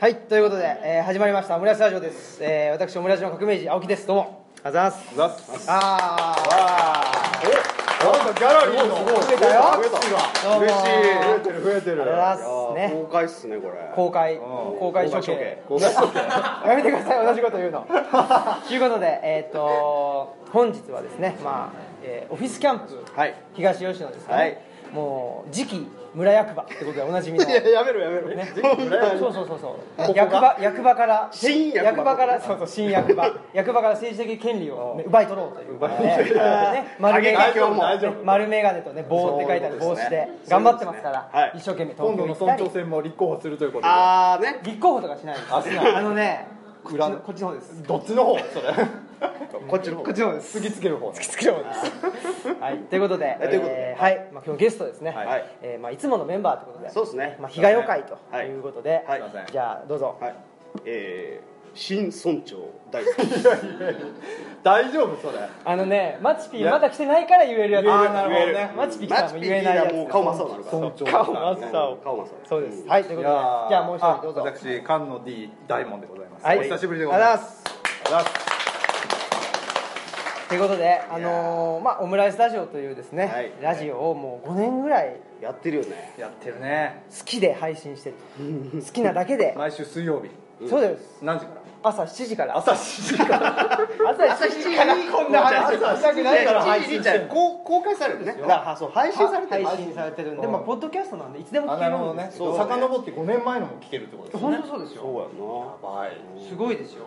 はいということで、えー始まりましたオムライスラジオです、えー、私オムライスの革命児青木です。どうも。ありがとうございます。ざっすあなんかギャラリーの増えたよ。増えた。嬉しい増えてる増えてるありがとうございますね。公開っすねこれ。公開。ん。公開処刑。公開処刑。やめてください同じこと言うの。ということでえっ、と本日はですねまあ、えーオフィスキャンプ。はい。東吉野ですかね、はいもう次期村役場ってことでおなじみの。いややめろやめろ。ね、そうそうそうそう。役場役場から新役場。からそうそう新役場。役場から政治的権利を、ね、奪い取ろうという。ことで、ね、ね。丸眼鏡とね棒って書いてある帽子で。頑張ってますから。はい。一生懸命今度の東京行ったり村長選も立候補するということで。あーね。立候補とかしないです。あのねこっち裏の。こっちの方です。どっちの方？それ こっちの方。こっちの方です。次つける方突きつける方です。はい。ということで、ということで。えーはい、まあ、今日ゲストですね、はい。い。えーまあ、いつものメンバーということで。そうですね。まあ、日がよ会とはい。い。うことで、はい。すいません。じゃあどうぞ、はい。えー新村長大好き。大丈夫それ。あのねマチピいやまだ来てないから言えるやつ。言えるなるほどね。マチピ来たらもう言えないやつ。もう顔真っ青になるから。顔真っ青顔真っ青。そうです、はいということで。じゃあもう一人どうぞ。あ私菅野 D 大門でございます、はい。お久しぶりでございます。ありがとうございますということであのーまあオムライスラジオというですね、はい。ラジオをもう5年ぐらいやってるよね。やってるね。好きで配信してる好きなだけで。毎週水曜日。そうです。何時から？朝7時から。朝7 時から。朝7時から。こんな話。したくないから配信してる。公開されるねだからそう配信されてる。配信。されてるんで、うん。まあ、ポッドキャストなんでいつでもあ聞けるなるほど。ねんですけどそうだね遡って5年前のも聞けるってことですよね。本当そうですそうよやな。はい。すごいですよ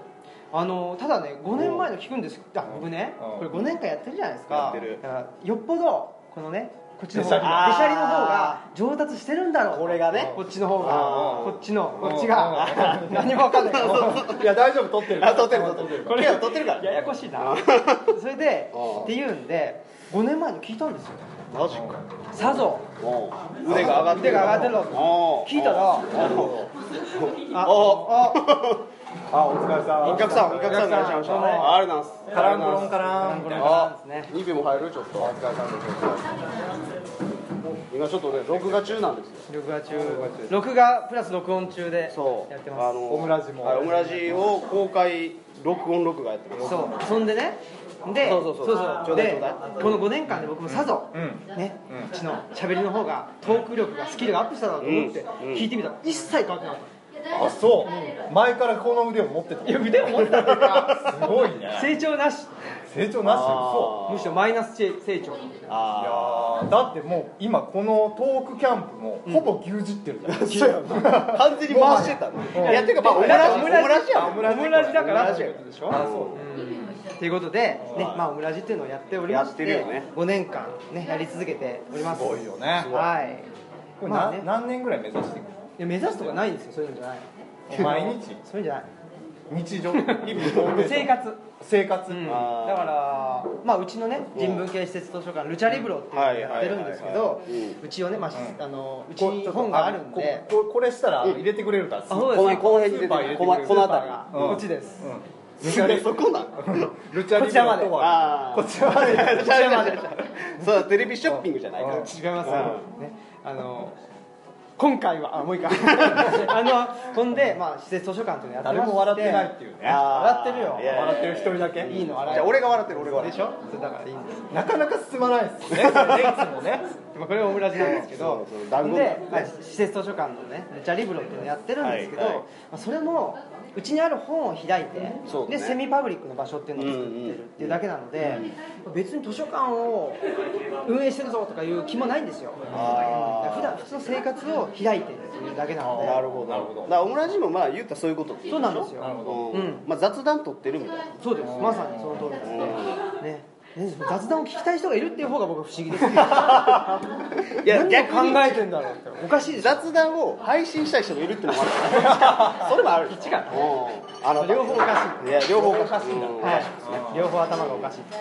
あのただね5年前の聞くんですあ僕ね。うん。これ5年間やってるじゃないですか。やってる。だからよっぽどこのねこっちの方がべしゃりの方が上達してるんだろう。これがね。こっちの方が。うん。こっちのうん。こっちが。何も分かんない。いや大丈夫。撮ってるあ撮ってる撮ってる。るこれ撮ってるから。ややこしいな。それでうんっていうんで5年前の聞いたんですよ。マジか。さぞ。腕が上がってる。腕が上がってる聞いたらあおあどあお疲れさん。お客さんお客さんいらっしゃいましたどうもありがとうございます。カランコロンカラン。これからですね2秒も入るちょっと。お疲れさんです。今ちょっとね録画中なんですよ。録画中。録画プラス録音中でそう。やってます。あのオムラジも。はいオムラジを公開録音録画やってます。そう。そんでね。でそうそうそう。ちょうだいでちょうだい。この5年間で僕もさぞ、うん。ね、うちの喋りの方がトーク力がスキルがアップしただろうと思って聞いてみたら一切変わってなかっあそう。前からこの腕を持ってた。たいや腕を持ってたっていうかすごいね。成長なし。成長なし？あー。むしろマイナス成長。いあやーだってもう今このトークキャンプもほぼ牛耳ってるじゃん、あ完全に回してた。のいやっていうかまあオムラジオムラジやん。オムラジだからってオムラジ。やことでしょ？あそう。ということで、ねまあ、オムラジっていうのをやっておりましてやってるよね。5年間、ね、やり続けております。すごいよね。はい。これな、まあね。何年ぐらい目指していくいや目指すとかないんですよ。そういうのじゃない。の毎日？そういうんじゃない。日常？生活。生活、うん、だから、まあ、うちのね人文系施設図書館ルチャリブロっていうのをやってるんですけどうちをね、まあうん。あのうちこに本があるんで。これしたら入れてくれるから。あそうです。このこの辺に出てる。この辺り。が。うん。こっちです、ルチャリそこなん？ルチャリこちらまで。とはああこちら まで。そうテレビショッピングじゃないから。うん。違います、うん。ね、あの今回はあもういいか。あのほんで、まあ、施設図書館っていうのやってまして。誰も笑ってないっていうね。笑ってるよ。笑ってる一人だけ。いいの笑じゃあ俺が笑ってる俺が。笑ってるでしょ？それだからいいんです。なかなか進まないですよねいつもね。まあこれはオムラジなんですけど。で、ね。はい施設図書館のねルチャリブロっていうのをやってるんですけど、まあ、それもうちにある本を開いて、でセミパブリックの場所っていうのを作ってるっていうだけなので、別に図書館を運営してるぞとかいう気もないんですよ。普段普通の生活を開いてるっていうだけなので。なるほどなるほど。だからオムラジもまあ言ったらそういうことそうなんですよ。なるほどうん。うん。まあ雑談取ってるみたいな。そうです。まさにその通りですね。ねね雑談を聞きたい人がいるっていう方が僕は不思議ですいや逆に考えてんだろうっておかしい雑談を配信したい人もいるっていうのもある。それもある。一かうん。あ両方おかしい。いや両方おかしい。んだ。うん。はい、両方頭がおかしいと。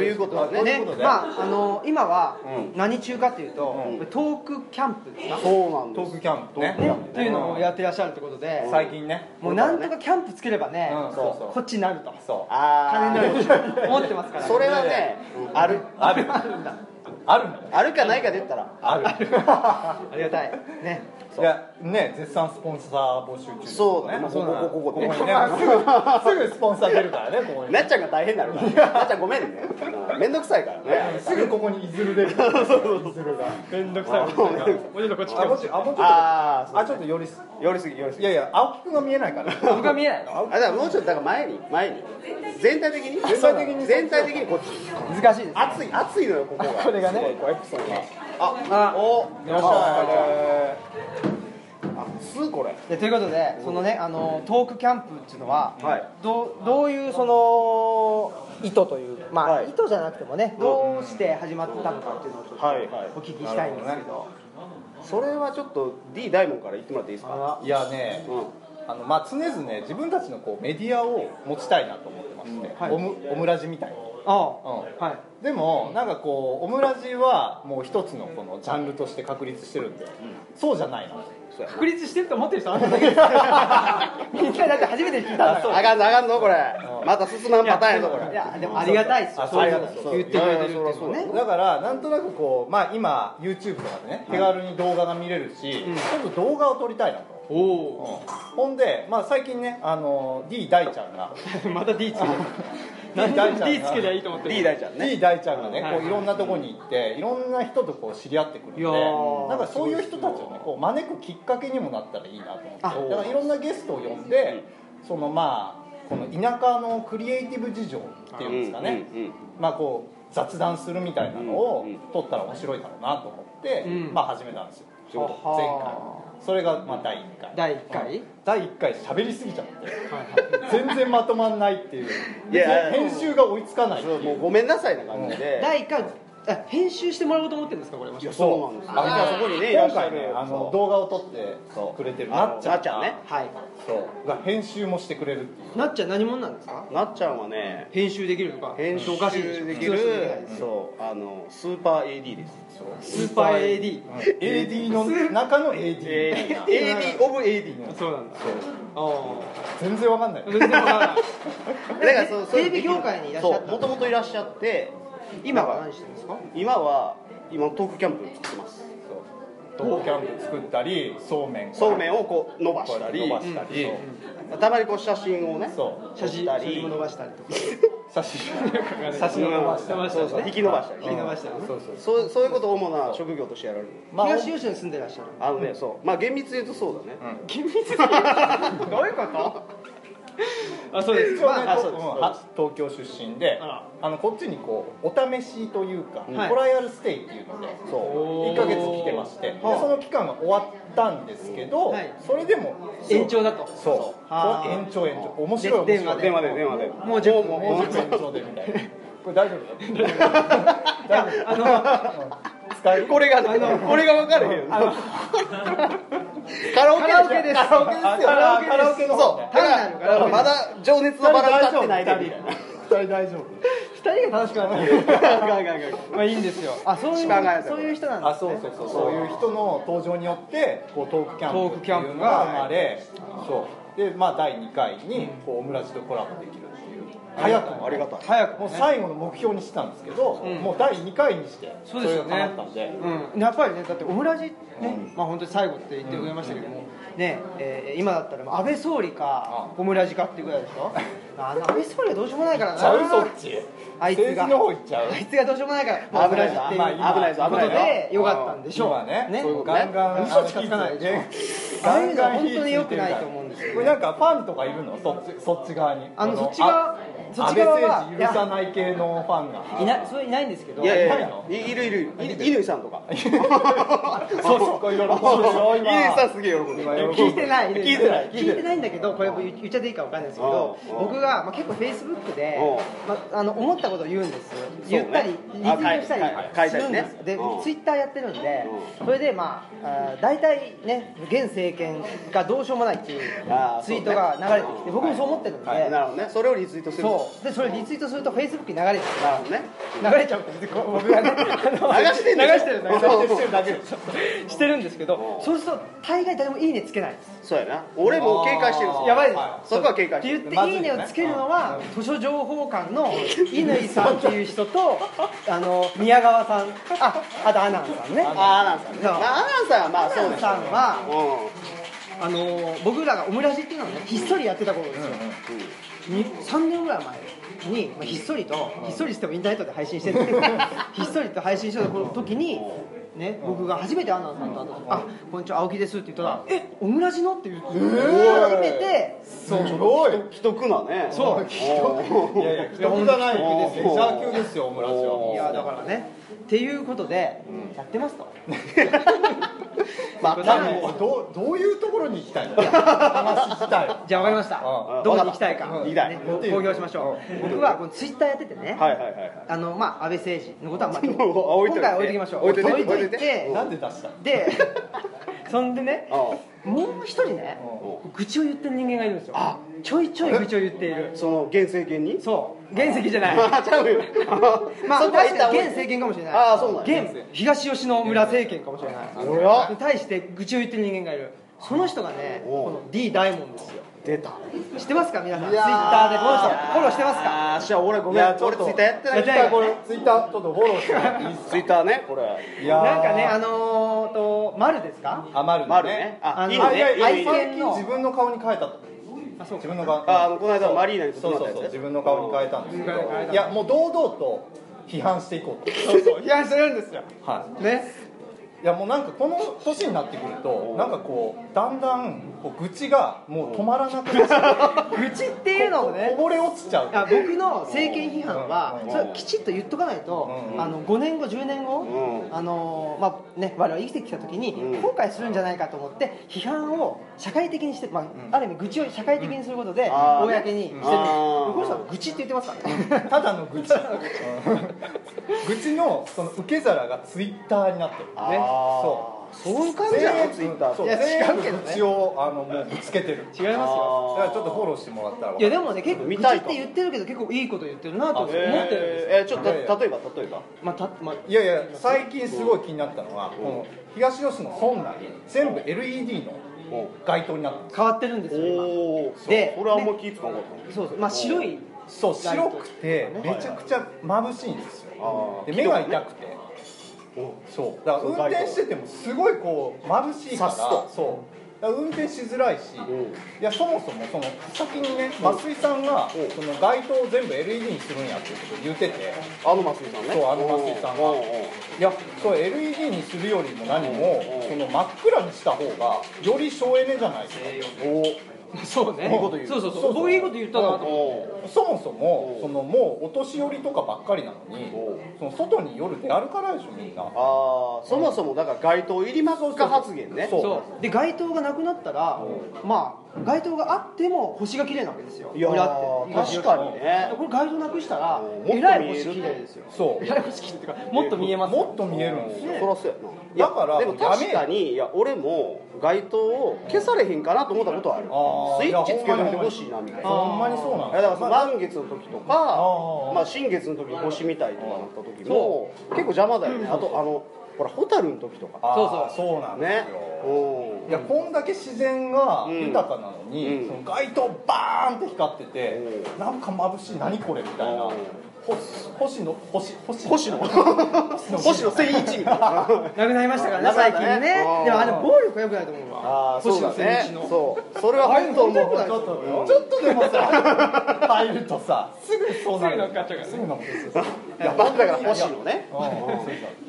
い。うことはね。といねうことで。まああの今はうん。何中かっていうと、うん。トークキャンプですか、そうなんです。トークキャンプね。ね、っていうのをやってらっしゃるってことで、最近ね。もうなんとかキャンプつければね、うん。そうそう。こっちになると。そう。あ金になるあと思ってますからそれはねある。ある。あるんだ。あるんだ。ねあるかないかで言ったら。ある。ありがたい。ねいやね絶賛スポンサー募集中、ね、そうだね。ここここここ。にねすぐすぐスポンサー出るからねここに、なっちゃんが大変なろな。っちゃんごめんね。面倒くさいからね。すぐここにいずる出る。そうそうそう面倒くさい。もうちょっとこっち来てほしあもうちょっとあちょっと寄りす寄りすぎ寄りすぎ。いやいや青木くんが見えないから。青僕が見えないの？あだからもうちょっとだから前に前に。全体的に？全体的に全体的にこっち。難しいです熱い熱いのよここが。これがね。こうエプソンが。あおいらっしゃ熱いこれ。でということでそのねあのトークキャンプっていうのは、はい。どうどういうその意図というまあ、はい。意図じゃなくてもねどうして始まったのかっていうのをちょっとはいはい。お聞きしたいんですけど、それはちょっと D 大門から言ってもらっていいですか？いいやねうん。あのまあ常々自分たちのこうメディアを持ちたいなと思ってまして、はい。オムオムラジみたいなああ、うんはい。でもなんかこうオムラジはもう一つのこのジャンルとして確立してるんで、そうじゃないなそうや確立してると思ってる人あんただけですみんなだって初めて聞いたんだからあかんぞあかんぞこれ。うん。また進まんパターンやぞこれ。いやでもありがたいですよ。あそういうのありがたい言ってくれてるってね。だからなんとなくこう、まあ、今 YouTube とかでね手軽に動画が見れるし、うん。ちょっと動画を撮りたいなと、おおほんで、まあ、最近ねあの D 大ちゃんが また D ちゃん D つけりゃいいと思ってる。D 大ちゃんね。D 大ちゃんがね、はいこういろんなとこに行っていろんな人とこう知り合ってくるんでなんかそういう人たちをねこう招くきっかけにもなったらいいなとあ思って。だからいろんなゲストを呼んでそのまあこの田舎のクリエイティブ事情っていうんですかね、まあこう雑談するみたいなのを撮ったら面白いだろうなと思って、うん。まあ始めたんですよ。前は回それがまあ第1回。第一回？うん。第1回喋りすぎちゃって。全然まとまんないっていう。いや編集が追いつかないもうごめんなさいな感じで。第1回あ編集してもらおうと思ってるんですかこれもしかしてそうなんですよ。あじゃあそこにねい。らっ今しゃる。回ねあのそう。動画を撮ってくれてるなっちゃんなっちゃんね。はい。そう。が編集もしてくれるっていう。なっちゃん何者なんですか？なっちゃんはね編集できるとか？編集できるですそう。あのスーパー AD です。スーパー AD うん。AD の中の AD AD オブ AD そうなんだ。あ全然わかんない。あ全然わからない。だからそうそうテレビ業界にいらっしゃったもともといらっしゃって今は何してるんですか？今は今トークキャンプ作ってます。トークキャンプ作ったりそうめんそうめんをこう 伸ばしたり。伸ばしたり、そう。たまにこう写真をねそう。写真写真も伸ばしたりとか。写真写真を伸ばしたり。伸ばしたり。ねそうそう。引き伸ばしたり。引き伸ばしたりね。そうそうそう。そういうことを主な職業としてやられる。まあ東吉野に住んでらっしゃるあのねそう。まあ厳密に言うとそうだね。厳密にどういうこと？あそうです。まあとそうです。東京出身であら。あのこっちにこうお試しというか、はい。トライアルステイっていうのでそう。おー。1ヶ月来てまして。ではあその期間が終わったんですけど、はい。それでも延長だと。そう。はあ。そう延長延長。面白いで面白い。電話で。電話でもう10分。もうもう10分延長でみたいなこれ大丈夫大丈夫あのうん使えるこれがねこれが分かるよ。あのカラオケカラオケですカラオケですよ。あカラオケですカラオケのそう。だからまだ情熱のバラ立ってないでみたいな二人大丈夫。二人が楽しくな まあいいんですよ。あそういうそういう人なんですね。あそうそうそうそう。いう人の登場によってこうトークキャンプトークキャンプっていうのが生まれそう。でまあ第2回にこうオムラジとコラボできる早くもありがたい。早くもね。最後の目標にしてたんですけど、うん。もう第2回にしてそれが叶ったんで、うん、やっぱりねだってオムラジね、まあ本当に最後って言ってくれましたけども、ねえー今だったら安倍総理かオムラジかっていうぐらいでしょ？あの安倍総理はどうしようもないからな。ちゃうそっち。あいつが。政治の方行っちゃう。あいつがどうしようもないからオムラジっていうまあ今危ないぞ危ことないぞでよかったんでしょう。今ねね。そうガンガン嘘つかないでああいうのは本当に良くないと思うんですよね。これなんかファンとかいるの？そっちそっち側に。あのこそっち側あそっち側は安倍政治許さない系のファンが。いないそれいないんですけど。いやいやいやないるいる。いる？乾さんとか。そうそう。これ喜ぶでしょ今。乾さんすげえ喜んでる。今喜ぶ聞いてない。聞いてない。聞いてないんだけどこれ言っちゃっていいかわかんないですけどうん。僕が、まあ、結構フェイスブックでう、まあ、あの思ったことを言うんです。言ったりリツイートしたりするんです。でうん。ツイッターやってるんでうそれでまああー大体ね現政経験がどうしようもないっていうあーツイートが流れてきて僕もそう思ってるんで、はい。なるほどね。それをリツイートするそうでそれリツイートするとフェイスブックに流れてなるほどね。流れちゃうっ て僕がね。流してる 流してるだけしてるんですけどそうすると大概誰もいいねつけないんですそうやな。俺も警戒してるんですよ。やばいです、はそこは警戒ってしてる言って「いいね」をつけるのは図書情報館の乾さんっていう人とあの宮川さん。ああとアナンさんね。あアナウンサーね。まあアナウンサーはまあそうアナンですさんはうあの僕らがオムラジっていうのをねひっそりやってた頃ですよ、に3年ぐらい前に、まあ、ひっそりとひっそりしてもインターネットで配信してる ひっそりと配信してた時にね、僕が初めてアナウンサーと会った時あこんにちは青木です」って言ったら「えオムラジの?」って言って、初めてそう。すごい。ん既得なね。そうおーいやいや既得じゃないですよ。オムラジおは。いやだからねっていうことで、やってますと。まあどうどういうところに行きたいの？話聞きたい。じゃあ分かりました。うん。どこに行きたいか、うん。ね公表しましょう。僕はこのツイッターやっててね、はいはいはいはい。あのまあ安倍政治のことは、まあ、今回は置いときましょう。置いといて。置いて。て。なんで出したの？で そんでねあもう一人ね愚痴を言ってる人間がいるんですよ。あ。ちょいちょい愚痴を言っている。その現政権に？そう原石じゃない。あちゃうよ。まあ確かに現政権かもしれない。ああそうなんや。現東吉野村政権かもしれない。おや。に対して愚痴を言ってる人間がいる。その人がねこの D 大門ですよ。出た。知ってますか？皆さん。ツイッターでこの人フォローしてますか？ああじゃあ俺ごめん。俺ツイッターやってない。やってないこれ。ツイッターちょっとフォローして ツイッターねこれ。いやー。なんかねあのーと丸ですか？あまるまるね。ああのいいのね。あいやいやいいの。いいの愛犬の自分の顔に変えた自分の顔あこの間マリーナにそうそうそう自分の顔に変えたんです。けどいやもう堂々と批判していこうと。そうそう批判してるんですよ。はい。ね。いやもうなんかこの年になってくるとなんかこうだんだんこう愚痴がもう止まらなくなっちゃう。愚痴っていうのもねこぼれ落ちちゃう。僕の政権批判はうん。それきちっと言っとかないとうんあの5年後10年後うん。あのまあね我々生きてきた時にうん。後悔するんじゃないかと思って批判を社会的にしてまあある意味愚痴を社会的にすることで公にしてる。この人は愚痴って言ってますからね。ただの愚痴。愚痴のその受け皿がツイッターになってるね。そうそういう感じなのツイッターいや違全うけどねあのもうぶつけてる違いますよ。だからちょっとフォローしてもらったら。いやでもね結構見たいかって言ってるけど結構いいこと言ってるなと思ってる。んですよ。えちょっと例えば例えば。まあたまあ。いやいや最近すごい気になったのはこの東吉野村内全部 LED の街灯になってる変わってるんですよ今。でそれはあんま気ぃつかなかったそう。そうまあ白いそう白くてめちゃくちゃ眩しいんですよ。で目が痛くてそう。だから運転しててもすごいこう眩しいから。刺すと。そう。だから運転しづらいし、ん。いやそもそもその先にね増井さんがうん。その街灯を全部 LED にするんやっていうこと言ってて。あの松井さんね。そうあの松井さんが。おうおういやそう LED にするよりも何もうんその真っ暗にした方がより省エネじゃないですか。お。うそうね。いいこと言う。そうそうそう。僕いいこと言ったなと思って。おうそもそもうんそのもうお年寄りとかばっかりなのにうんその外に夜出歩かないでしょみんな。ああそもそもだから街灯いりますか発言ね。そう。そう。で街灯がなくなったらまあ街灯があっても星が綺麗なわけですよ。いや確かにね。これ街灯なくしたらうん。えらい星綺麗ですよ。そうえらい星綺麗っていうかもっと見えますもっと見えるんですよ。そりゃそうやな。いやだからでも確かにいや俺も街灯を消されへんかなと思ったことはある。スイッチつけといてほしいなみたいな。ほんまにそうなんだからそのまあ満月の時とあかー。まあ新月の時に星見たいとかなった時も結構邪魔だよね。あとあのほら蛍の時とか。あーそうそうなんですね。ようんいやこんだけ自然がうん。豊かなのに、うん。その街灯バーンって光ってて、うなんか眩しい。何これみたいな、うん星星野星星星野星野千一。みたいななくなりましたからね。最近ね。うんでもあれ暴力は良くないと思うわ。ああそうだ星野千ね一の。そう。それは本当もうちょっとちょっとでもさ 入るとさすぐそうなる。すぐ乗っかっちゃうからね。すぐ乗っかっちゃうだから星野ね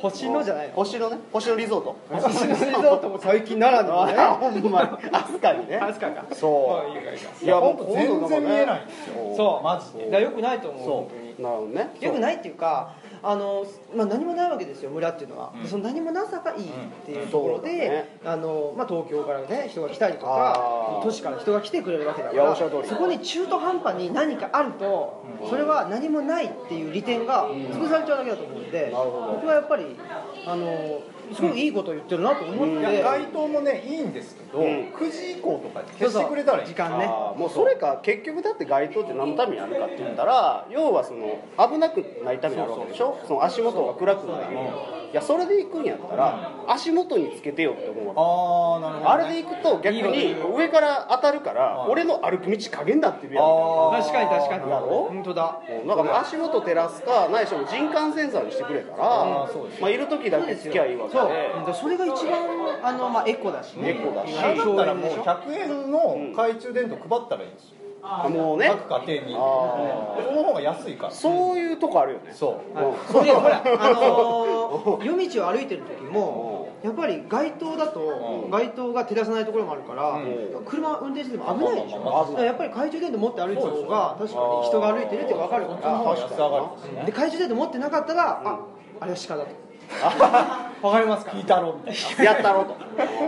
星のじゃないの。星野ね。星野リゾート。星のリゾートも最近ならぬね。あほんまに。飛鳥にね。確かか。そう。まあいや全然見えないんですよ。そうマジで。だから良くないと思う。本当になるほどねよくないっていうかあの、まあ、何もないわけですよ村っていうのは、うん。その何もなさがいいっていうところうん。そうだでね、あのまあ、東京からね人が来たりとあかー。都市から人が来てくれるわけだからそこに中途半端に何かあると、それは何もないっていう利点が潰されちゃうだけだと思うんで、僕はやっぱりあのすごいいいことを言ってるなと思って、いや街灯もねいいんですけど、うん。9時以降とかに消してくれたらいい。そうそう。時間ね。もうそれか結局だって街灯って何のためにあるかって言ったら要はその危なくないためにあるわけでしょ？その足元が暗くなるいやそれで行くんやったら足元につけてよって思うわけ。ああなるほど、あれで行くと逆に上から当たるから俺の歩く道影になってるやん。確かに確かに。やろ？本当だ。うん。だから足元照らすかないしろ人感センサーにしてくれたらあーそうですまあ、いる時だけつきゃいいわけそう。でうんそれが一番あの、まあ、エコだしね。エコだしだったらもうでしょ100円の懐中電灯配ったらいいんですよ、もうね。各家庭に。あその方が安いから。そういうとこあるよね。そう。はいそれでほら、あのー 夜道を歩いてる時もやっぱり街灯だとうん。街灯が照らさないところもあるから、うん。車運転してても危ないでしょ、まあまあまあだからやっぱり懐中電灯持って歩いてた方が確かに人が歩いてるって分かるかその方がら安上がりですねで懐中電灯持ってなかったら、ああれは鹿だとわかりますか引いたろみたいな。やったろと。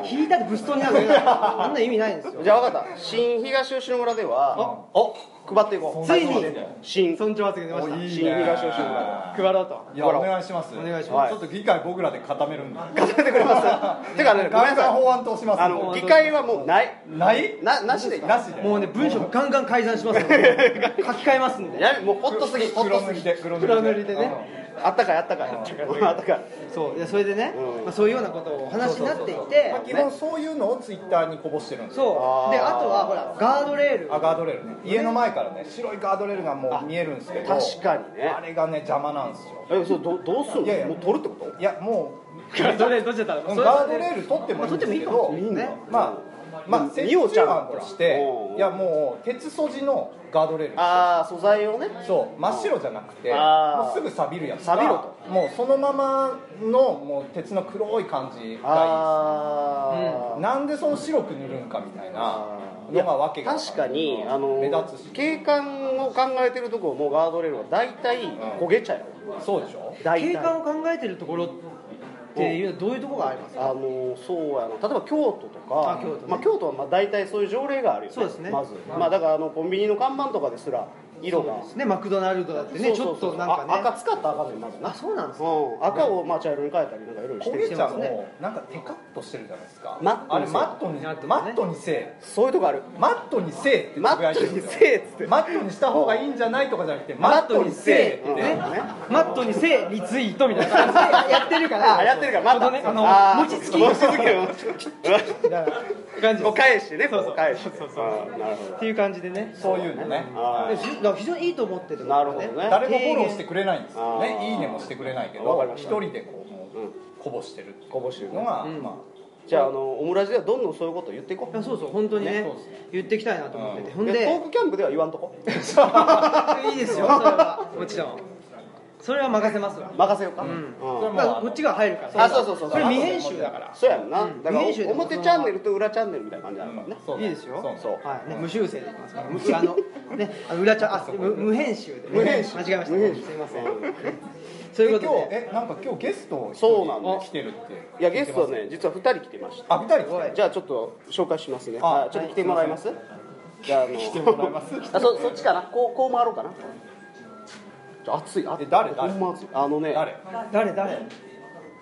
引いたってブストになるあんな意味ないんですよ。じゃあ分かった。新東吉野村ではお配っていこう。ついに。新。尊重発言出ました。おいいね。新東吉野村配ろうと。いやお願いします。お願いします。ちょっと議会僕らで固めるんで。固めてくれます。てかねごめんなさい。案通しますあの議会はもうない。ない？ななしでなしで。もうね文章ガンガン改ざんします 書き換えますんで。やめもうホットすぎ。ホットすぎ黒塗りで。黒黒塗りでねあったかいあったかい。あったかい。そう。それでね、そういうようなことをお話になっていてまあ基本そういうのをツイッターにこぼしてるんですよ。そう。であとはほらガードレール。あガードレールね。家の前からね白いガードレールがもう見えるんですけど確かにね。あれがね邪魔なんですよ。えそれどどうすんの？いやいや。もう取るってこと？いやもガードレールどっちだったうガードレール取ってもいいんですけどまあまあまあみおちゃん案としてうん。いやもう鉄素地のガードレール。にしてああ素材をね。そう。真っ白じゃなくてもうすぐ錆びるやつが錆びろと。もうそのままのもう鉄の黒い感じがああ、いいなんでその白く塗るんかみたいなのがわけが確かにあの目立つし。景観を考えてるところもガードレールは大体焦げちゃう。よそうでしょ？景観を考えてるところっていうどういうところがありますか？あのそうやな。例えば京都とかあ京都ね。まあ、京都はまあ大体そういう条例があるよね。そうですね。まず、まあ、だからあのコンビニの看板とかですら色が。ねマクドナルドだってねちょっとなんかね。あ赤使ったらあかんねんまずな。あそうなんですか？うん、赤をまあ茶色に変えたりなんかいろいろしてる。してますもなんかテカッとしてるじゃないですか。マットにあれマットにマットにせえ。そういうとこある。マットにせえってマットにせえっつって。マットにした方がいいんじゃないとかじゃなくてママットにせってね。マットにせえリツイートみたいな。感じでやってるから。あやってるから。またねあの餅つき餅つき。みたいな感じ。も返してねそうそう返してそう。そうなるほど。っていう感じでね。そういうのね。あでだから非常にいいと思ってるなるほどね。誰もフォローしてくれないんですよね。いいねもしてくれないけど一人でこうもううん。こぼしてるこぼしてるのがうん。まじゃああのオムラジではどんどんそういうこと言っていこう。いやそうそう本当にねね。ね言っていきたいなと思ってて、うん。ほんでトークキャンプでは言わんとこ。いいですよ。それは。もちろんそれは任せますわ。任せようか、うん。うん。それもだからこっちが入るから。あそうそうそうそれ未編集だから。そうやんな、うん。だから表チャンネルと裏チャンネルみたいな感じなのかもね、あそう。いいですよ。そうそう。はい。ね、無修正でいきますから。無あのねあの裏ちゃんあ無無編集で、ね、無編集。間違えました。無編集。すいません。そういうこと今日でえなんか今日ゲストそうなんです。来てるって。いやゲストはね実は2人来てました。あ二人来てる。じゃあちょっと紹介しますね。あはいちょっと来てもらいます、じゃああの来てもらいます？あそそっちかな。こうこう回ろうかなちょ熱い熱い。え誰誰？ほんま熱いあのね誰？誰誰？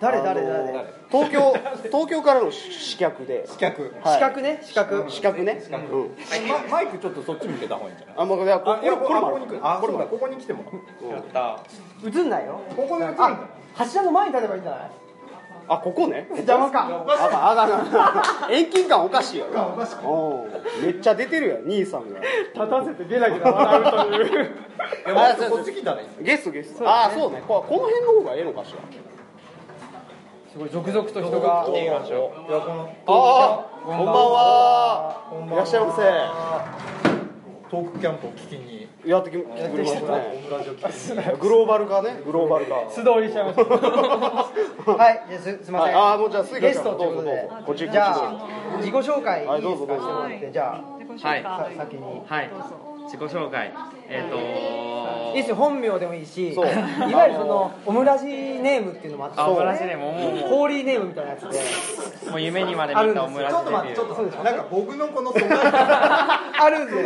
誰誰誰？東京 東京からの刺客で。刺客。はい。資格ね？資格刺客ね。うん。ママイクちょっとそっち向けた方がいいんじゃない？あもういやこあいやこれこれも。あるここに来る。あそうだここに来ても映んないよ。ここに来るんだあ柱の前に立てばいいんじゃない？あここね。邪魔か。あかんあかんあかん遠近感おかしいやろうん。めっちゃ出てるやん兄さんが。立たせてゲラゲラ笑うという。こっち来たらいいゲストゲスト。ああそうね。ここの辺の方がええのかしら。すごい続々と人が。いやこのああこんばんは。こんばんは。いらっしゃいまトークキャンプを聞きに。せやってき来てくれましたね。グローバル化ね。グローバル化。素通りしちゃいました。はいじゃあすすいません、はい。あーもうじゃあスイカちゃんゲストということで。どうぞどうぞ。こっちじゃあ自己紹介いいですか？はいどうぞどうぞ。してもらってじゃあ自己紹介。さ先に。はい自己紹介。えっ、といいですよ。本名でもいいしいそう。わゆるそのオムラジネームっていうのもあってあオムラジでももう。もホーリーネームみたいなやつで。うもう夢にまで見たオムラジデビュー。ちょっと待ってなんか僕のこの あるんでね。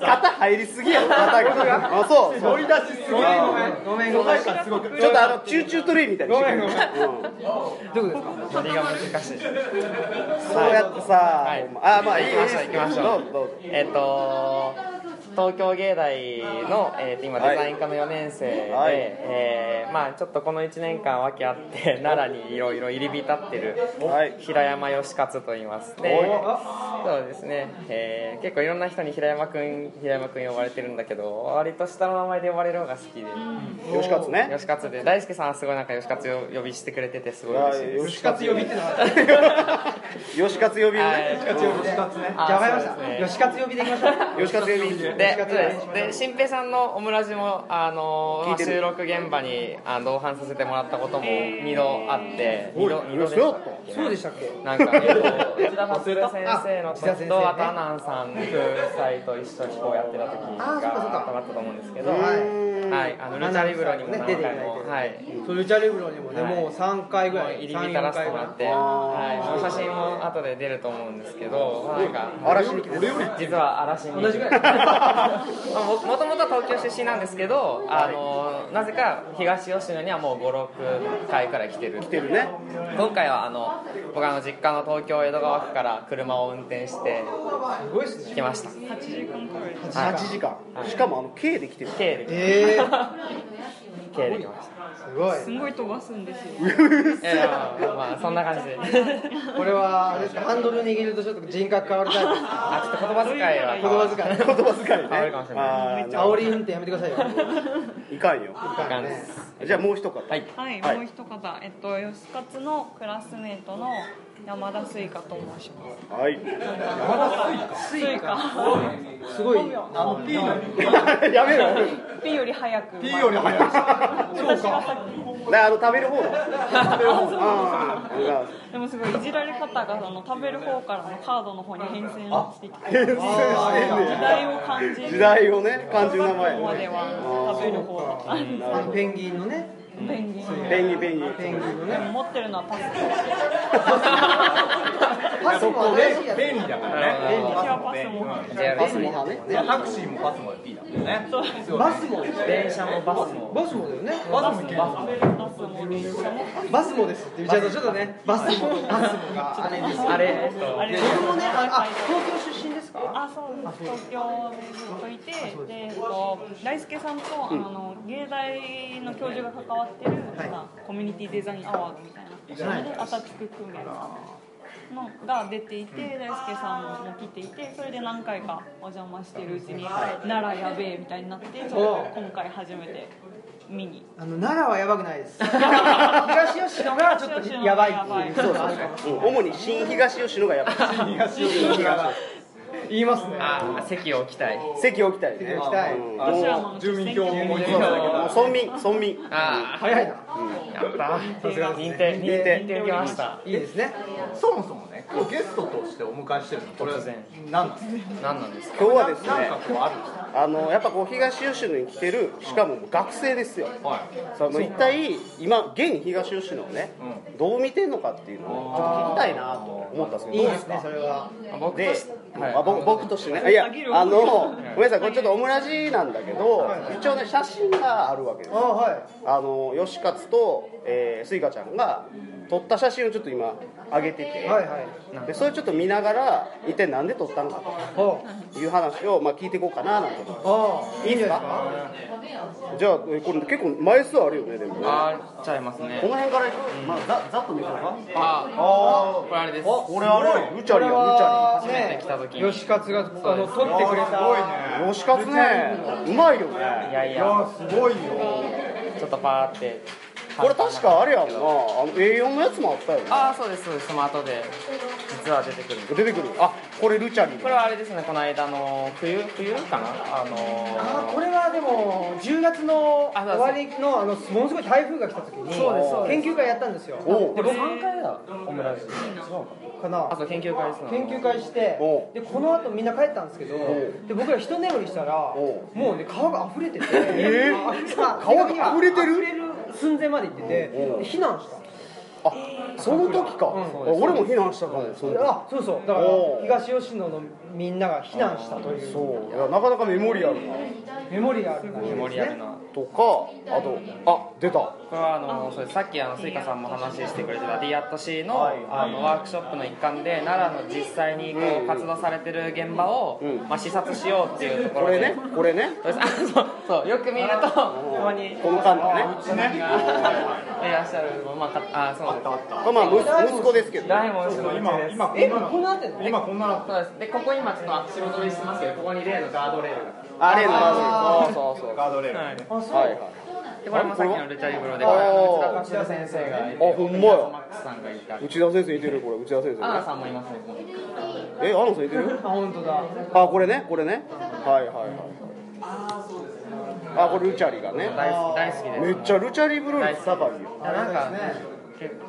肩入りすぎや。ろ肩が。あそう。そう乗り出しすぎごめんごめんごめんごめん。すごくちょっとあの Choo Choo Train みたいにどうですかノリが難しいそうやってさ、はい。あまあいい行きましょう行きましょう。どうぞどうぞ。えっ、と東京芸大の、えーと今デザイン科の4年生で、はい。えーまあ、ちょっとこの1年間訳あって 奈良にいろいろ入り浸ってるはい。平山義勝と言いますでそうですね、えー結構いろんな人に平山くん平山くん呼ばれてるんだけど割と下の名前で呼ばれるのが好きで。吉勝ね。吉勝で。大輔さんはすごいなんか吉勝を呼びしてくれててすごい嬉しいです。吉勝呼びっての 吉勝呼びをはねいじゃあわかりました吉勝呼びでいきましょう。吉勝呼び。でそうですで新平さんのオムラジもあの収録現場にあ同伴させてもらったことも2度あって2度二度でしたっけ？そうでしたっけ？なんか、えっと、内田先生の時とあとアナンさん夫妻と一緒にこうやってた時があったと思うんですけどははい。あのルチャリブロにも何回もね出ていただいてはい。ルチャリブロにもねはい。もう3回ぐらい入り浸らせてもらって、はい、写真も後で出ると思うんですけど、まあなんか嵐に来てる。実は嵐に。同じぐらい。まあももともと東京出身なんですけど、あのなぜか東吉野にはもう56回から来てる。来てるね。今回はあの僕あの実家の東京江戸川区から車を運転して来ました。8時間くらい。8時間。しかもあの K で来てる。K で。ええ K で来ましたすごい。すごい飛ばすんですよ。いやいやまあそんな感じで。これはハンドル握るとちょっと人格変わるタイプですか？あちょっと言葉遣いは。言葉遣い。言葉遣いね。変わるかもしれない。煽り運転やめてくださいよ。いかんよ。いかんでねす。じゃあもう一方。はいはい、はいもう一方。えっと吉勝のクラスメートの山田スイカと申します。はい。スイカ？すごい。あの P のやめろやめろ。P より早く。P より早い私が先であの食べる方の食べる方あー。でもすごいいじられ方がその食べる方からのカードの方に変遷してきて。変遷してんね時代を感じる時代をね感じる名前ここまでは食べる方だっペンギンのねペンギンペンギンペンギンペンギンのね持ってるのはパス。パス便利だからね。私はパス持ってる JR バスも。だね。タクシーもバスも P だもんね。バスも。電車もバスも。バスもだよねバスもバスもです。ちょっとね。バスも。バスも。が。あれですあれ。僕もねああ東京出身ですか？あそうです。東京でずっといてで、えっと、大輔さんと、あの芸大の教授が関わってる、まあコミュニティデザインアワードみたいな、それでアタック組めのが出ていて大輔さんも来ていてそれで何回かお邪魔してるうちに奈良やべえみたいになってちょっと今回初めて見に。あの奈良はやばくないです。東吉野がちょっとやばいっていう。主に新東吉野がやっぱ東吉野が言いますね。あ席を置きたい。席置きたいね。席置きたい。うん。あ私らもの住民票も思いついたんだけどもう。村民村民。あ早いな。あやった。さすが。認定認定認定受けました。いいですね。そもそもね今日ゲストとしてお迎えしてるのこれ突然。何なんですか？何なんですか？今日はですね。なんかこうあるんですか？あのやっぱこう東吉野に来てるしかも学生ですよ。はい。その一体今現東吉野をねどう見てんのかっていうのをちょっと聞きたいなと思ったんですけど。いいですね。それは。で僕とし、はいあ僕僕としてね。いやあのごめんなさいこれちょっとオムラジなんだけど一応ね写真があるわけですあはい。あの吉勝と、えー、スイカちゃんが撮った写真をちょっと今上げてて、はいはい。でそれちょっと見ながら一体なんで撮ったのかという話を、まあ、聞いていこうかななんて思いまああいですか？すじゃあえこれ結構枚数あるよねでもね。あーちゃいますね。この辺からまあ、ざざっと見ようか？あこれあれです。これあれ。ルチャリやルチャ初めて来た時に。吉勝があの撮ってくれたすごいね。リ吉勝ねうまいよね。いや。いやすごいよ。ちょっとパーってこれ確かあれやんな。あの A4 のやつもあったよね。ああそうですそうです。その後で実は出てくる出てくる。あこれルチャリこれはあれですねこの間の冬冬かな？あのあーこれはでも10月の終わりのあのものすごい台風が来た時に研究会やったんですよ。で僕3回だオムライスかな？あそう研究会です研究会してでこの後みんな帰ったんですけどう。で僕ら一眠りしたらおもうね川が溢れてて。えあまあ川が溢れてる？溢れる寸前まで行ってて避難した。あその時か、うん。俺も避難したかも。その時あそうそう。だから東吉野のみんなが避難したという。そう。いやなかなかメモリアルな。メモリアルな日メモリアルなとかあとあ出た。これはあのそうさっきあのスイカさんも話してくれてた D@C の,、はい。あのワークショップの一環で奈良の実際にこう活動されてる現場を、うん。まあ、視察しようっていうところでこれね。これね。そうそうそう。よく見るとここにこのカンタね。うちね。いらっしゃるまあかあそうです。これまあ息息子ですけど大門氏のうちです。今えこんななってんの今こんなの。そうです。でここ今ちょっとあ白取りしてますけどここに例のガードレールが。あれのあーそうそうそうガードレール、はいあそう、はいはい。でこれもさっきのルチャリブロで内田先生がいてあほんまやマックスさんがいたり内田先生いてるこれ内田先生。アナねさんもいますね。えあのさんいてる？あ本当だ。あこれねこれね。はいはいはい。あこれルチャリがね。大好き大好きです。めっちゃルチャリブルー率高いよ。いやなんか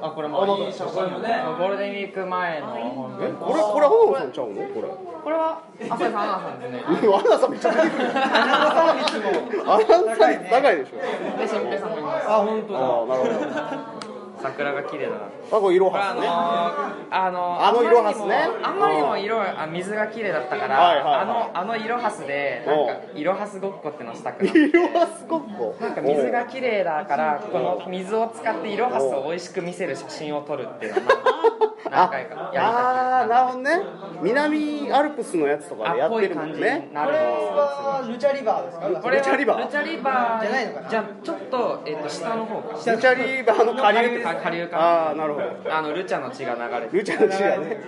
あこれもいい写真ゴールデンウィーク前のえこれこれ花さんちゃうの？これこれはあそうですアナさんですねアナさん。めっちゃ出てくるアナさん率高いでしょで新平さんもいますあ本当だ。なるほど。桜が綺麗だな。あこれ色はねあのあの色はすね。あんまりにも色あ水が綺麗だったから、あのあの色はすでなんか色はすごっこってのしたくなって色はすごくこ？うなんか水が綺麗だからこの水を使って色はすを美味しく見せる写真を撮るっていうのを何回かやああーなるほどね。南アルプスのやつとかでやってるもんね。これになるはルチャリバーですか？これはルチャリバー。ルチャリバーじゃないのかな。じゃちょっと,、えっと下の方かルチャリバーの下流下下流か。ああなるほどあのルチャの血が流れてルチャの血がね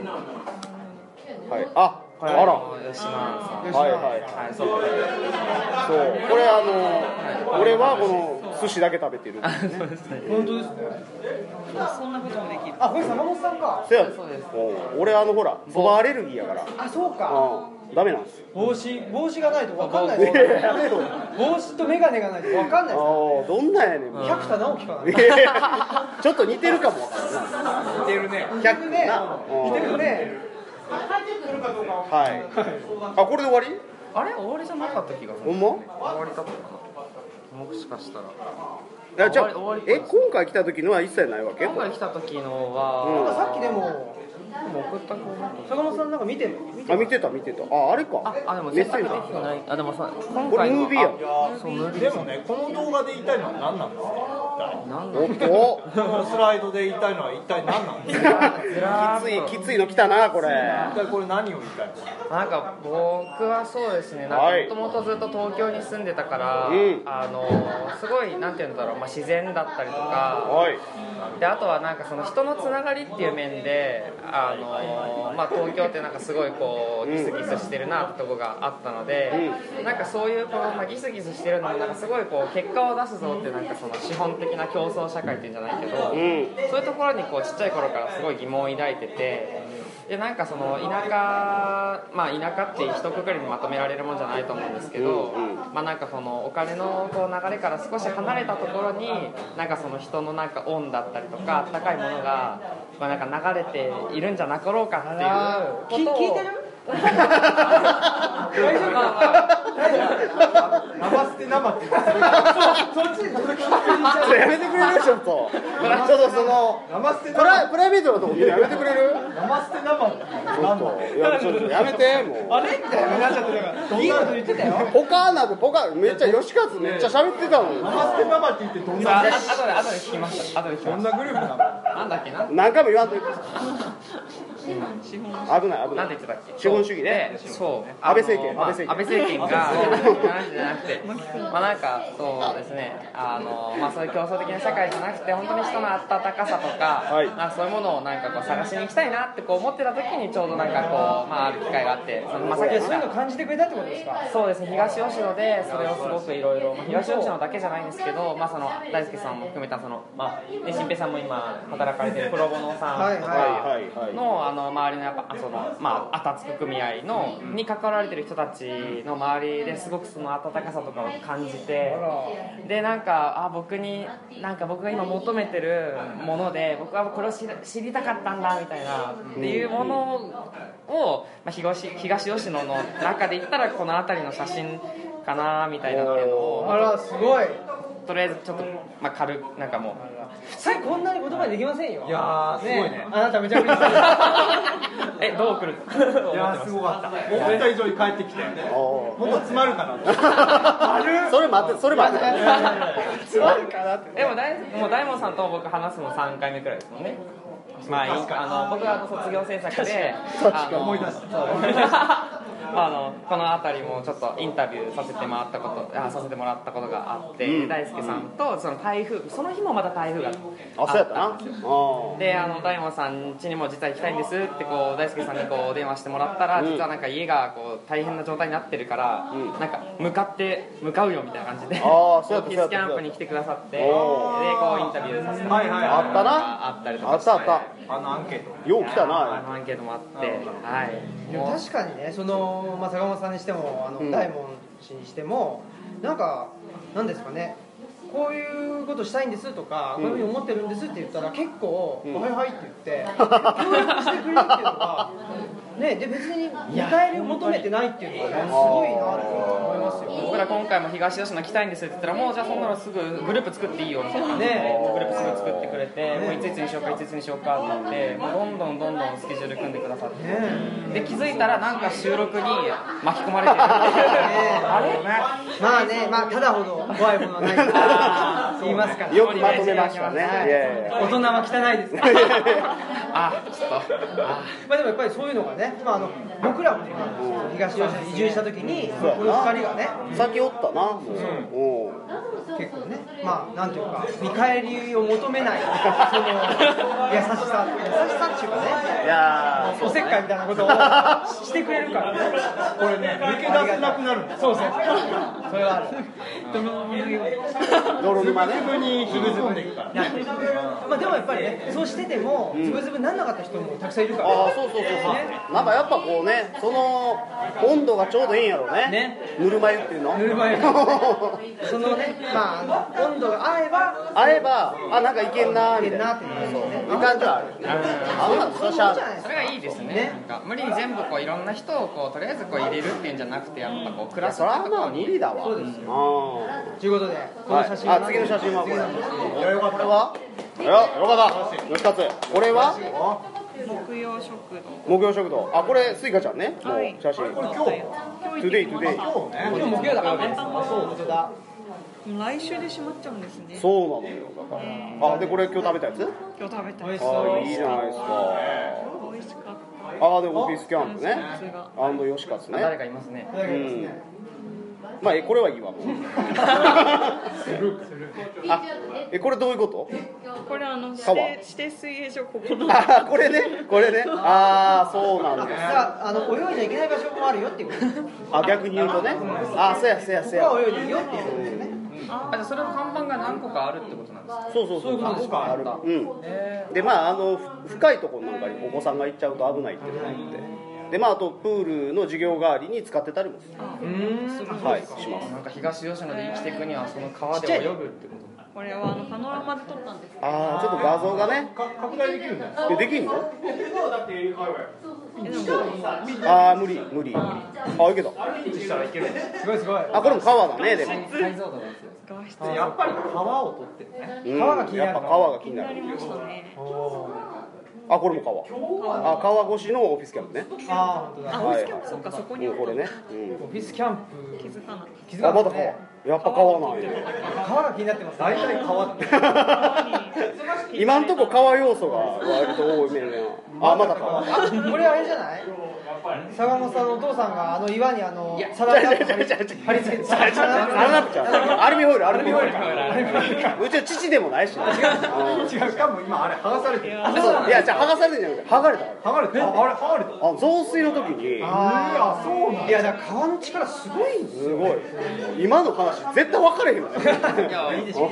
はいあこれあら。吉野さんはいはいはいそう。そうこれあの俺はこの寿司だけ食べてる。ね本当です。ねそんなこともできるあこれ坂本さんか。せやそうですうん俺あのほらそばアレルギーやから。あそうか。うん。ダメなんですよ。帽子帽子がないと分かんない。いです帽子と眼鏡がないと分かんないあでーどんなんやねん。百田直樹かな。ちょっと似てるかも似てるね。似てるね。な似てるね。はい。あこれで終わり？あれ？終わりじゃなかった気がする。ほんま？終わりだったかなもしかしたら。いやじゃあえ今回来た時のは一切ないわけ？今回来た時のうん。なんかは、さっきでも送った子坂本さんなんか見てる？見てあ見てた見てた。ああれか。ああでもメッ制セージない。あでもさ今これ回のムービーや。そうムービー。でもねこの動画で言いたいのは何なんですか？なんだおっと。このスライドで言いたいのは一体何なんですか？きついきついの来たなこれ。一体これ何を言いたいの？かなんか僕はそうですね。はい。もともとずっと東京に住んでたから、うん。あのすごいなんて言うんだろう、まあ、自然だったりとか。はい。であとはなんかその人のつながりっていう面であの、まあ、東京ってなんかすごいこうギスギスしてるなってとこがあったので、なんかそういうこの、まあ、ギスギスしてるのもなんかすごいこう結果を出すぞってなんかその資本的な競争社会っていうんじゃないけど、うん。そういうところにこうちっちゃい頃からすごい疑問を抱いててでなんかその田舎まあ田舎って一括りにまとめられるもんじゃないと思うんですけど、うんうん。まあなんかそのお金のこう流れから少し離れたところになんかその人のなんか恩だったりとか温かいものがまあなんか流れているんじゃなかろうかっていうことを。き聞いてる？大丈夫生捨て生ってそっちでそれ聞いてるそれやめてくれるちょっとちょっとその生捨てプラプライベートのとこやめてくれる生捨て生ってちょっといやちょっとやめてもうあれみたいななっちゃってたからいいこと言ってたよ。ポカーなんてポカーめっちゃ吉勝めっちゃ喋ってたのに生捨て生って言ってどんああな後で後で聞きました後で聞きましたどんなグループなのなんだっけな何回も言わんといて資本危ない危なないんて言ってたっけ？資本主義ね。でそう。安倍政権。まあ安倍政権。が話じゃなくて まあなんかそうですね。あのまあそういう競争的な社会じゃなくて本当に人の温かさとか,、はい。なんかそういうものをなんかこう探しに行きたいなってこう思ってた時にちょうどなんかこうまあある機会があってそのまあさっきいや言ったそういうの感じてくれたってことですか？そうですね。東吉野でそれをすごくいろいろ東吉野だけじゃないんですけど、まあ、その大輔さんも含めたその、まあ、ね新平さんも今働かれてるプロボノさんとはいかはいはいはい。のあの周りのやっぱあその、まあ、あたつく組合のに関わられてる人たちの周りですごくその温かさとかを感じてでなんかあ僕になんか僕が今求めてるもので僕はこれを知り知りたかったんだみたいなっていうものを、まあ、東東吉野の中で言ったらこの辺りの写真かなみたいなっていうのをあらすごい。とりあえずちょっと、まあ、軽くなんかもう普通こんなに言葉にできませんよ。いやーすごいね。あなためちゃくちゃえどう来るいやーすごかった。思った以上に帰ってきて。おもっと詰まるかな。ってーそれ待ってそれ待って。つまるかなって。でも大もう大門さんと僕話すの3回目くらいですもんね。まあいいあの僕はあの卒業制作で。思い出したああのこの辺りもちょっとインタビューさせてもらったことあさせてもらったことがあって、うん。大輔さんとその台風その日もまた台風があそうやったんですよ。あであの大門さん家にも実は行きたいんですってこう大輔さんにこうお電話してもらったら、うん。実はなんか家がこう大変な状態になってるから、うん。なんか向かって向かうよみたいな感じであーそうやったオフィスキャンプに来てくださってでおこうインタビューさせてもらったりあったな。あったりとかあったあった。あのアンケート。よう来たあなのアンケートもあってはいでも確かにねその、まあ、坂本さんにしてもあの、うん。大門氏にしてもなんかなんですかねこういうことしたいんですとか、うん。こういうふうに思ってるんですって言ったら結構、うん。はいはいって言って 協力してくれるっていうのがねで別に見返りを求めてないっていうのがねすごいなって思いますよ。僕ら今回も東吉野来たいんですって言ったらもうじゃあそんなのすぐグループ作っていいよみたいな。ね。グループすぐ作ってくれて、もういついつにしようかいついつにしようかって言ってもうどんどんどんどんスケジュール組んでくださって、ねで気づいたらなんか収録に巻き込まれてる。あれ？まあね、まあ、ただほど怖いものはない。と言いますから。よくまとめましたね。大人は汚いですからあちょっと。あ。まあでもやっぱりそういうのがね、まあ、あの僕らもね東吉野に移住した時にこの2人がね先おったなもう。おう結構ねまあなんていうか見返りを求めないその優しさ優しさっていうかね。いやおせっかいみたいなことをしてくれるからね。これね抜け出せなくなるそうそう。それはある。ー 泥沼ね。自分に引きず込んでいくから。なってるまあでもやっぱりねそうしててもズブズブにならなかった人もたくさんいるから。ああそうそうそうそう。なんかやっぱこうねその温度がちょうどいいんやろうね。ね。ぬるま湯っていうの？ぬるま湯。そのねまあ温度が合えば会えばあなんかいけんなーみたいないけんなって。いう。ねいう感じはある。あそしゃあそれがいいですね。ね。なんか無理に全部こういろんな人をこうとりあえずこう入れるっていうんじゃなくてやっぱこうクラスそれはまあ無理だわ。そうですよ。あということでこの写真あ次の写真はこれ。これはよよかった。吉勝これは？木曜食堂。木曜食堂。あこれスイカちゃんね。もうはい。写真。これ今日。 today today 今日ね。今日木曜だからね。そう本当だ。た来週でしまっちゃうんですね。そうなのよ。だからあでこれ今日食べたやつ？今日食べた美味しそうあいいじゃないですか。美味しかった。あでオフィスキャンプね。 and 吉勝誰ね。かいますね。いただきますねまあえこれはいいわもう。あえこれどういうこと？これあの指川。定指定水泳場ここの。あこれね。これね。ああそうなんです。さああの泳いじゃいけない場所もあるよっていうこと。あ逆に言うとね。あそうやそうやそうや。泳いでいいよっていうことですよねあじゃあそれの看板が何個かあるってことなんですか？そうそうそう。そういうことですか？ある。うん。でまああのふ深いところなんかにお子さんが行っちゃうと危ないっていうのがあって。でまああとプールの授業代わりに使ってたりもする。うん。はいします。なんか東吉野で生きていくにはその川で泳ぐってこと。これはあのパノラマで撮ったんですけどああちょっと画像がね。か拡大できるんだよえできんの？ああ無理無理無理。あいけた。すごいすごいあこれも川だねでも。解像度です画質。やっぱり川を取ってるね。うん。川が気になるやっぱ川が気になる。気になりましたね。あこれも川あ川越しのオフィスキャンプね。ああ本当だ。あ、オフィスキャンプ、そっか、そこにこれね、オフィスキャンプ。気づかない。うん、あまだ川ねやっぱ川なんや川が気になってます大体変わって今んとこ川要素が割と多いめねあまだ川あこれあれじゃない？坂本さんのお父さんがあの岩にあのサラダちゃうちゃうちゃう貼り付けてアルミホイルアルミホイルうちは父でもないし、違うしかも今あれ剥がされてる。そう。いやじゃあ剥がされてんじゃなくて。剥がれた。剥がれてああれ剥がれた。あ増水の時に。あそうなんいやだから川の力すごいんですよすごい。今の話絶対分かれへんよねいやいいでしょ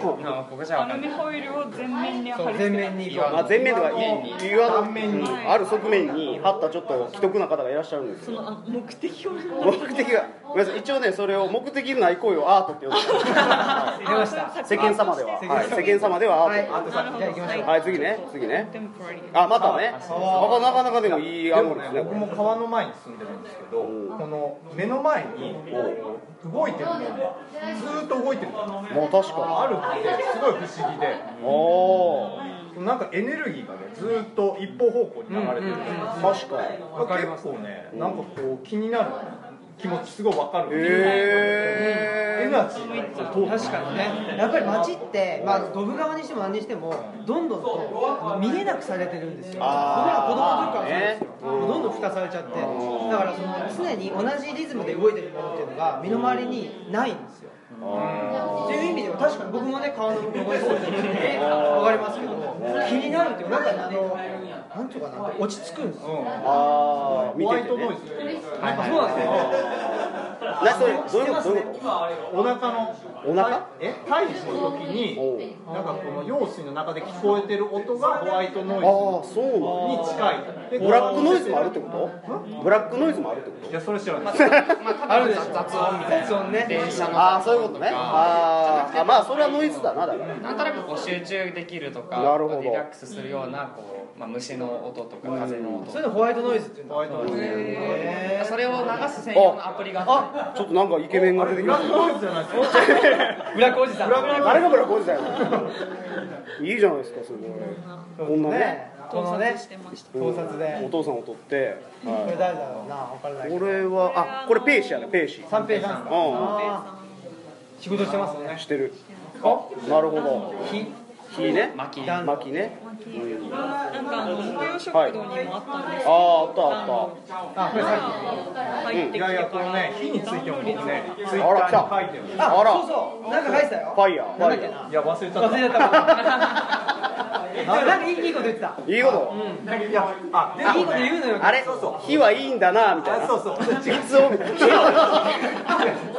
僕じゃアル分かんない。ミホイルを全面に。貼り付け全面にあ、前面とか面に岩の。面に。ある側面に貼ったちょっと既得な方がいらっしゃるんですよ。そのあ目的を目的がごめんなさい一応ねそれを目的のない行為をアートって呼んでます。出ました。世間様では、はい、世間様ではアはいート、じゃあ行きましょう。はい、次ね次ね。テンポラリー。あまたね。あなかなかでもいいでもねアングルですね僕も川の前に住んでるんですけどこの目の前に動いてるものがずーっと動いてる。もう確かあるってすごい不思議で。におー。なんかエネルギーがねずーっと一方方向に流れてる。確かに。結構ねなんかこう気になる気持ちすごいわかるってい。うエへナジー確かにね。やっぱり街って、まあ、ドブ川にしても何にしてもどんどんとあの見えなくされてるんですよ。僕ら子供の時からそうですよ、まあね。もうどんどん蓋されちゃって。だからその常に同じリズムで動いてるものっていうのが身の回りにないんですよ。っていう意味では確かに僕もね川の向こうに住んでるん。で分かりますけど。気になるっていうなんかねあのなんていうかな落ち着くんですよ。ああ見ホワててね。イトノイズ。そうなんですよなそれどういうことどういうこと？お腹のお腹？え胎児の時になんかこの羊水の中で聞こえてる音がホワイトノああイズに近い。でブラックノイズもあるってこと？ブラックノイズもあるってこいやそれ知らない。まあただ雑音みたいな。雑音ね。電車のとああそういうことね。あーあまあそれはノイズだなだから。なんとなくこう集中できるとかなるほど。リラックスするようなこう、まあ、虫の音とか風の音そういうのホワイトノイズっていうのホワイトノイズ。へそれを流す専用のアプリがあってちょっとなんかイケメンが出てきました。さん。誰がブラックおじさんやのいいじゃないですかすごい。こんなね。盗撮で。お父さんを撮って、これ誰だろうな？分からないこれはあこれペイシやねペイシ三平さん仕事してますね。してる。あなるほど火火ね。巻き暖薪ね。なんかあの木曜食堂にもあったんですけど、あああったあっあこれさ入ってきいやいやこのね火についても僕ね。ツイあらッターに書いてるああら。そうそう。なんか書いてたよ。ファイヤー。ファイヤなんだっけないや忘れちゃっ忘れちゃった なんかいいいいこと言ってた。ーいいこと？たいやあでいいこと言うのよ。あれ？火はいいんだなみたいな。あそうそう。いつをみたいな火を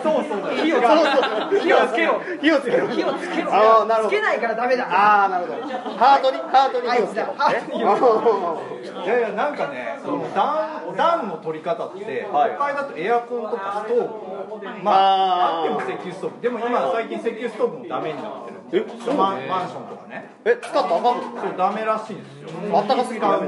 そうそう。火を火をつけろ火をつけろ火をつけろ。ああなるほど。つけないからダメだ。ああなるほど。ハートに？ハートに火をつけろあいやいやなんかねその暖暖の取り方ってはい。都会だとエアコンとかストーブまあー。ああっても石油ストーブ。でも今最近石油ストーブもダメになってえそうマンションとかね。え使ったらあかんの？そうダメらしいんですよ。あったかすぎて。ダメ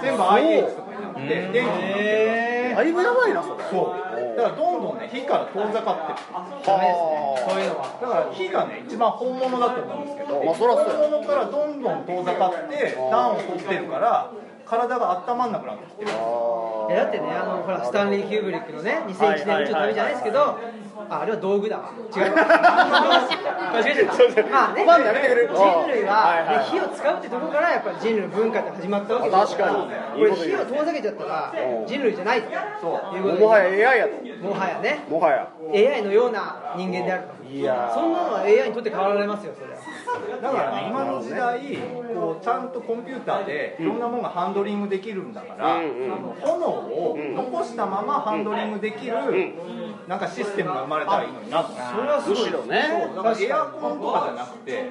全部 IH とかになって。電気になってだいぶやばいなそれ。そう。だからどんどんね火から遠ざかってるダメですねそういうのは。だから火がね一番本物だと思うんですけど、まあそらそ本物からどんどん遠ざかって暖を取ってるから体が温まんなくなってきてる。えだってねあのほらスタンリー・キューブリックのね2001年宇宙の旅じゃないですけどああれは道具だわ。違う。まあねまあやめてくれる人類はいはいは、ね、火を使うってところからやっぱり人類の文化って始まったわけ。です確かにこれ火を遠ざけちゃったら人類じゃないと。いうことで。もはや AI やと。もはやね。もはや。AI のような人間であると。いやー。そんなのは AI にとって変わられますよそれ。はだからね今の時代こうちゃんとコンピューターでいろんなものがハンドリングできるんだから、うんうんあの炎を残したままハンドリングできる、なんかシステムが生まれたらいいのになとそれはすごいね。だからエアコンとかじゃなくて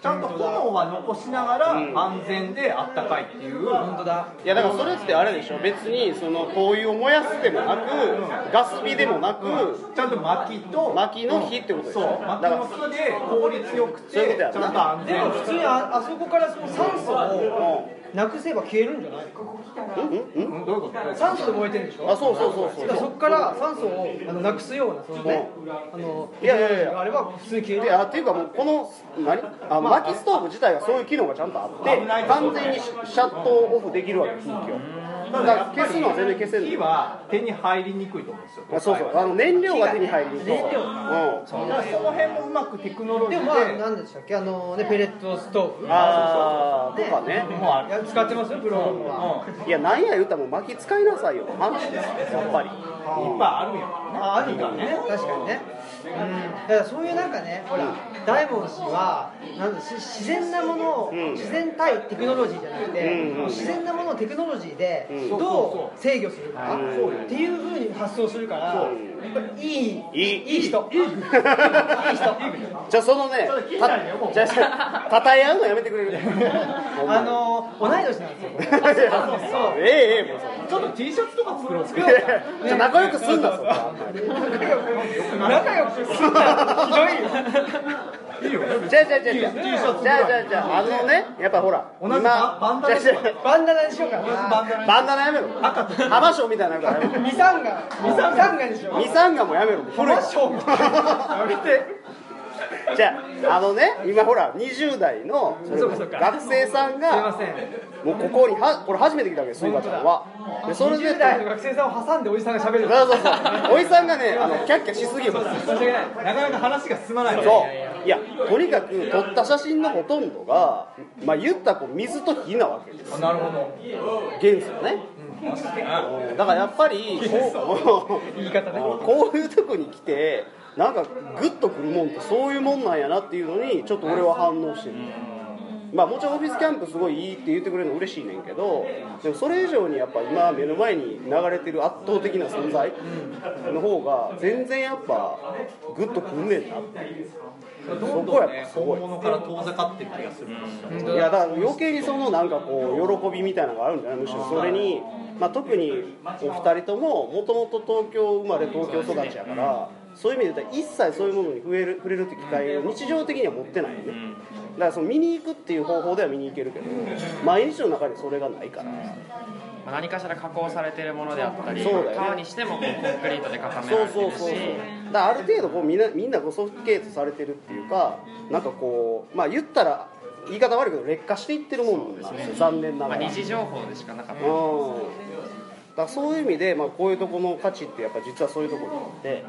ちゃんと炎は残しながら安全であったかいっていう、本当だ。いやだからそれってあれでしょ。別にその灯油を燃やすでもなくガス火でもなくちゃんと薪と薪の火ってことでしそうょ薪だからの火で効率よくてちゃんと安全でも普通にああそこからその酸素をなくせば消えるんじゃない？うんうんうん。どういうこと酸素で燃えてるんでしょ？あそうそうそうそう。だからそこから酸素をあのなくすようなそのね。あのいやいやいや。あれば普通に消える。であっていうかもうこの何？あ薪ストーブ自体がそういう機能がちゃんとあって完全にシャットオフできるわけです空気をだから消すのは全然消せ火るは手に入りにくいと思うんですよあそうそう。あの燃料が手に入りにくい。燃料。うんそう。だからその辺もうまくテクノロジーで。もまあで何でしたっけ？あのねペレットストーブ。あーとかね。もう使ってますよプログラムは、いやなんや言うたらもう薪使いなさいよ。話で。すよやっぱりいっぱいあるんやからね。ああるんだね。確かにね。うん。だからそういうなんかねほら大門氏はなんだし自然なものを、うん。自然対テクノロジーじゃなくて、うん。うん自然なものをテクノロジーでうん。どう制御するか、うん。っていうふうに発想するから、やっぱりいいい。いいい人。いい人。じゃあそのねたじゃあじゃあたえ合うのやめてくれる。あの同い年なんですよ。そ うええええちょっと T シャツとか作ろう。いやいやじゃあ仲良くすんなそこは。仲良くすんなひどいよいいよ。じゃあじゃあじゃあじゃあ。じゃあじゃあじゃああのねやっぱほら同じババンダナにしようかな。バンダナやめろ。浜章みたいなのやめろ。ミサンガ。ミサンガにしよう。ミサンガもやめろ。古い。やめてじゃああのね今ほら20代の学生さんがもうここにはこれ初めて来たわけですスイカちゃんは。でそれで20代の学生さんを挟んでおじさんが喋る。そうそうそう。おじさんがねあのキャッキャしすぎます。申し訳ない。なかなか話が進まない。そう。いやとにかく撮った写真のほとんどがまあ言ったらこう水と火なわけです。なるほど。元素ね。だからやっぱりこう言い方ね。こういうとこに来てなんかグッとくるもんってそういうもんなんやなっていうのにちょっと俺は反応してる。まあもちろんオフィスキャンプすごいいいって言ってくれるの嬉しいねんけどでもそれ以上にやっぱ今目の前に流れてる圧倒的な存在の方が全然やっぱグッとくんねんなっていう。そこやっぱすごい。本物から遠ざかってる気がする。んですよいやだから余計にそのなんかこう喜びみたいなのがあるんじゃないむしろそれに、まあ、特にお二人とももともと東京生まれ東京育ちやからそういう意味で言ったら一切そういうものに触れる触れるって機会を日常的には持ってないよね。だからその見に行くっていう方法では見に行けるけど毎日の中にそれがないから。まあ何かしら加工されてるものであったりそうだよね。革にしてもコンクリートで固められてるし。そうそうそうだある程度こうみんなみんなこうソフィケートされてるっていうかなんかこうまあ言ったら言い方悪いけど劣化していってるもんなんですよ。残念なまあ、がら二次情報でしかなかった。うんだからそういう意味で、まあ、こういうところの価値ってやっぱ実はそういうところにあって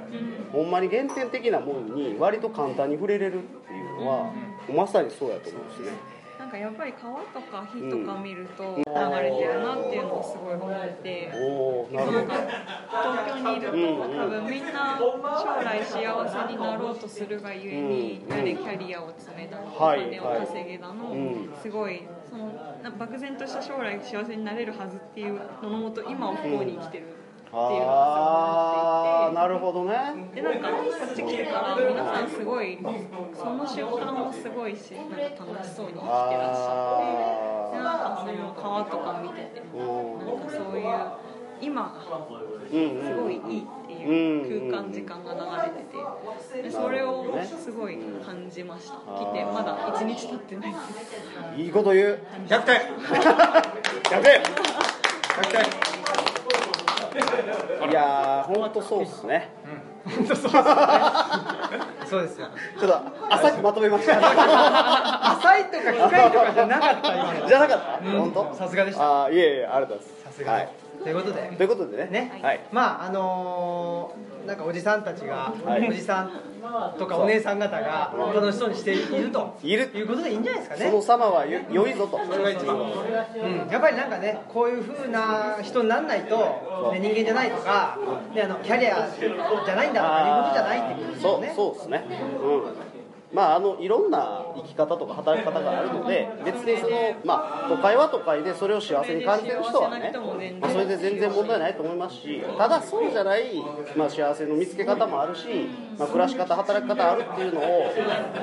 ほんまに原点的なものに割と簡単に触れれるっていうのはまさにそうやと思うんですね。なんかやっぱり川とか火とか見ると流れてるなっていうのをすごい思って。な東京にいると多分みんな将来幸せになろうとするがゆえにうんやれキャリアを詰めだのおはい金を稼げだのうんすごいそのな漠然とした将来幸せになれるはずっていうののもと今を不幸に生きてるっていうのがすごい思って。いてなるほどね。でなんかこっち来てから皆さんすごいその瞬間もすごいしなんか楽しそうに生きてらっしゃって。でなんかその川とか見ててもなんかそういう今すごいいいいう空間時間が流れててでそれをすごい感じました。来てまだ1日経ってない。ですいいこと言う。100点100点100点いやー本当そうっすね。そうですよ。ちょっと浅くまとめました。浅いとか深いとかじゃなかった今の。じゃなかった？本当？さすがでした。ああいえいえありがとうございます。さすがはいということで。ということでね。ね。はい。まああのーなんかおじさんたちが、はい。おじさんとかお姉さん方が楽しそうにしていると。いるいうことでいいんじゃないですかそね。の様はよ良いぞと。それが一番、うん、やっぱりなんかねこういう風な人にならないと、ね、人間じゃないとか、ね、あのキャリアじゃないんだとかいうことじゃないっていうことですそうそうですね。うんまああのいろんな生き方とか働き方があるので別にそのまあ都会は都会でそれを幸せに感じてる人はね、まあ、それで全然問題ないと思いますしただそうじゃない、まあ、幸せの見つけ方もあるし、まあ、暮らし方働き方あるっていうのを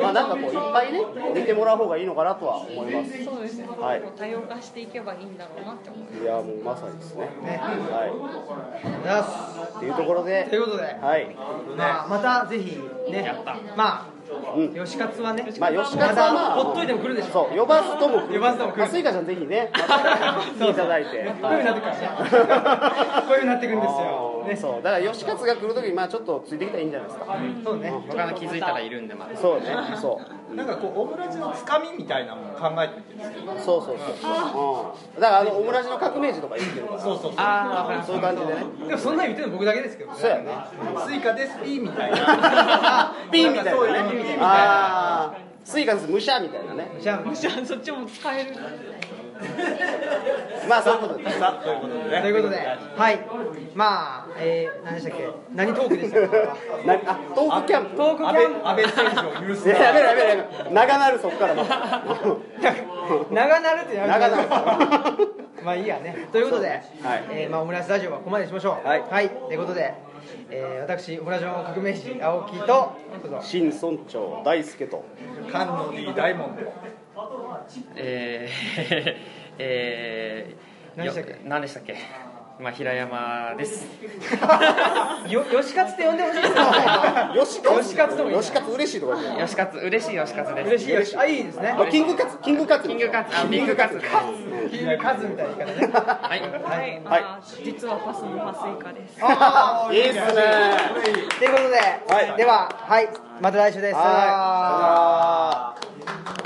まあなんかこういっぱいね見てもらう方がいいのかなとは思います。そうですね、はい。多様化していけばいいんだろうなって思いますいやもうまさにですね。ね。はい。っていうところでということで、はい。まあ、またぜひねまあうん。吉勝はねまあ吉勝はまあほっといても来るでしょ。そう呼ばずとも来る。呼ばずとも来る。まあスイカちゃんぜひね また来ていただいて。こういう。風になってくるからねこうになってくるんですよ ね。そう。だから吉勝が来る時にまあちょっとついてきたらいいんじゃないですか。そうね。他の気づいたらいるんでまだ。そうね。そう。なんかこうオムラジのつかみみたいなもの考えてみてるんですけど。そうそうそう、うん、だからあのオムラジの革命児とか言ってるから。そうそうそう。ああそういう感じでね。でもそんなん言ってるの僕だけですけどね。そうやね。スイカですピーみたいな。ピンみたいなスイカです。むしゃみたいなね。じゃあじゃあそっちも使える まあそういうことですさあということでね。ということではい。まあえー、何でしたっけ？何トークでしたっけ？なあトークキャンプ。トークキャンプ。安倍選手を許す。いややめろやめろやめろ。長なるそっからも 長なるってやめて長なるまあいいやね。ということで、はい。えーまあ、オムライスラジオはここまでにしましょう。はい。ということで、えー、私オムラジオの革命児青木と新村長大輔と。菅野 D 大門でえー、えー、何でしたっけ？よ何でしたっけ？まあ平山です。よ吉勝って呼んでほしいですよ。吉勝吉勝ともいいな。吉勝嬉しいとか言って吉勝嬉しい吉勝です。嬉しいよしあいいですね。まあキングカツ。キングカツ。キングカツ。あビッグカツ。キングカズみたいな言い方ね。はい。はい、はい。あ実はパスのパスイカです。いいっすね。ということで、はい。でははい。また来週です。はい